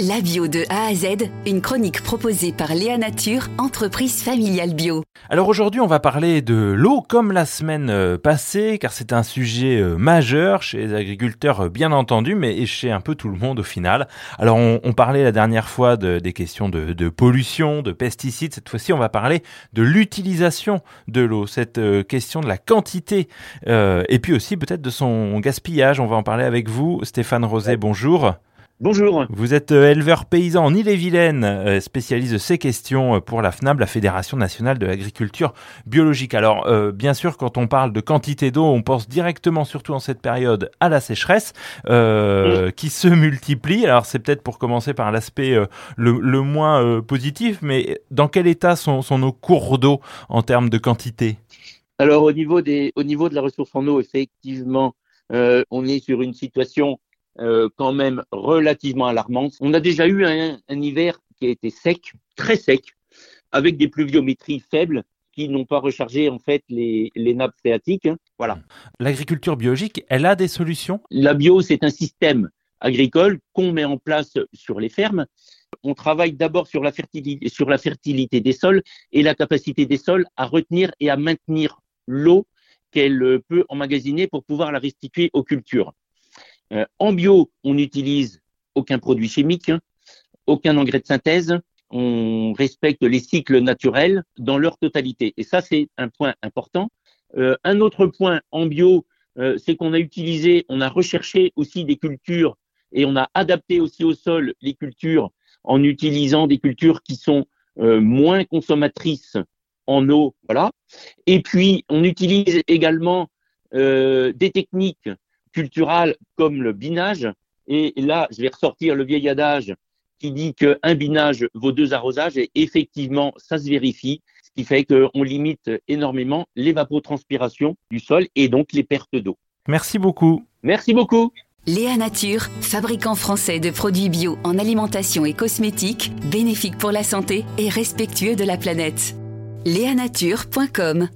La bio de A à Z, une chronique proposée par Léa Nature, entreprise familiale bio. Alors aujourd'hui, on va parler de l'eau comme la semaine euh, passée, car c'est un sujet euh, majeur chez les agriculteurs, euh, bien entendu, mais chez un peu tout le monde au final. Alors on, parlait la dernière fois de, des questions de, pollution, de pesticides. Cette fois-ci, on va parler de l'utilisation de l'eau, cette question de la quantité, et puis aussi peut-être de son gaspillage. On va en parler avec vous, Stéphane Rosé. Bonjour. Bonjour. Vous êtes euh, éleveur paysan en Ille-et-Vilaine, euh, spécialiste de ces questions euh, pour la FNAB, la Fédération nationale de l'agriculture biologique. Alors, bien sûr, quand on parle de quantité d'eau, on pense directement, surtout en cette période, à la sécheresse qui se multiplie. Alors, c'est peut-être pour commencer par l'aspect le, moins positif, mais dans quel état sont, nos cours d'eau en termes de quantité? Alors, au niveau, des, au niveau de la ressource en eau, effectivement, on est sur une situation euh, quand même relativement alarmante. On a déjà eu un, un, hiver qui a été sec, très sec, avec des pluviométries faibles qui n'ont pas rechargé en fait les, les nappes phréatiques. Hein. Voilà. L'agriculture biologique, elle a des solutions? La bio, c'est un système agricole qu'on met en place sur les fermes. On travaille d'abord sur la fertilité, sur la fertilité des sols et la capacité des sols à retenir et à maintenir l'eau qu'elle peut emmagasiner pour pouvoir la restituer aux cultures. Euh, en bio, on n'utilise aucun produit chimique, hein, aucun engrais de synthèse. On respecte les cycles naturels dans leur totalité. Et ça, c'est un point important. Euh, un autre point en bio, euh, c'est qu'on a utilisé, on a recherché aussi des cultures et on a adapté aussi au sol les cultures en utilisant des cultures qui sont moins consommatrices en eau, voilà. Et puis on utilise également des techniques culturales comme le binage. Et là, je vais ressortir le vieil adage qui dit qu'un binage vaut deux arrosages et effectivement, ça se vérifie, ce qui fait qu'on limite énormément l'évapotranspiration du sol et donc les pertes d'eau. Merci beaucoup. Merci beaucoup. Léa Nature, fabricant français de produits bio en alimentation et cosmétiques, bénéfique pour la santé et respectueux de la planète. Léanature.com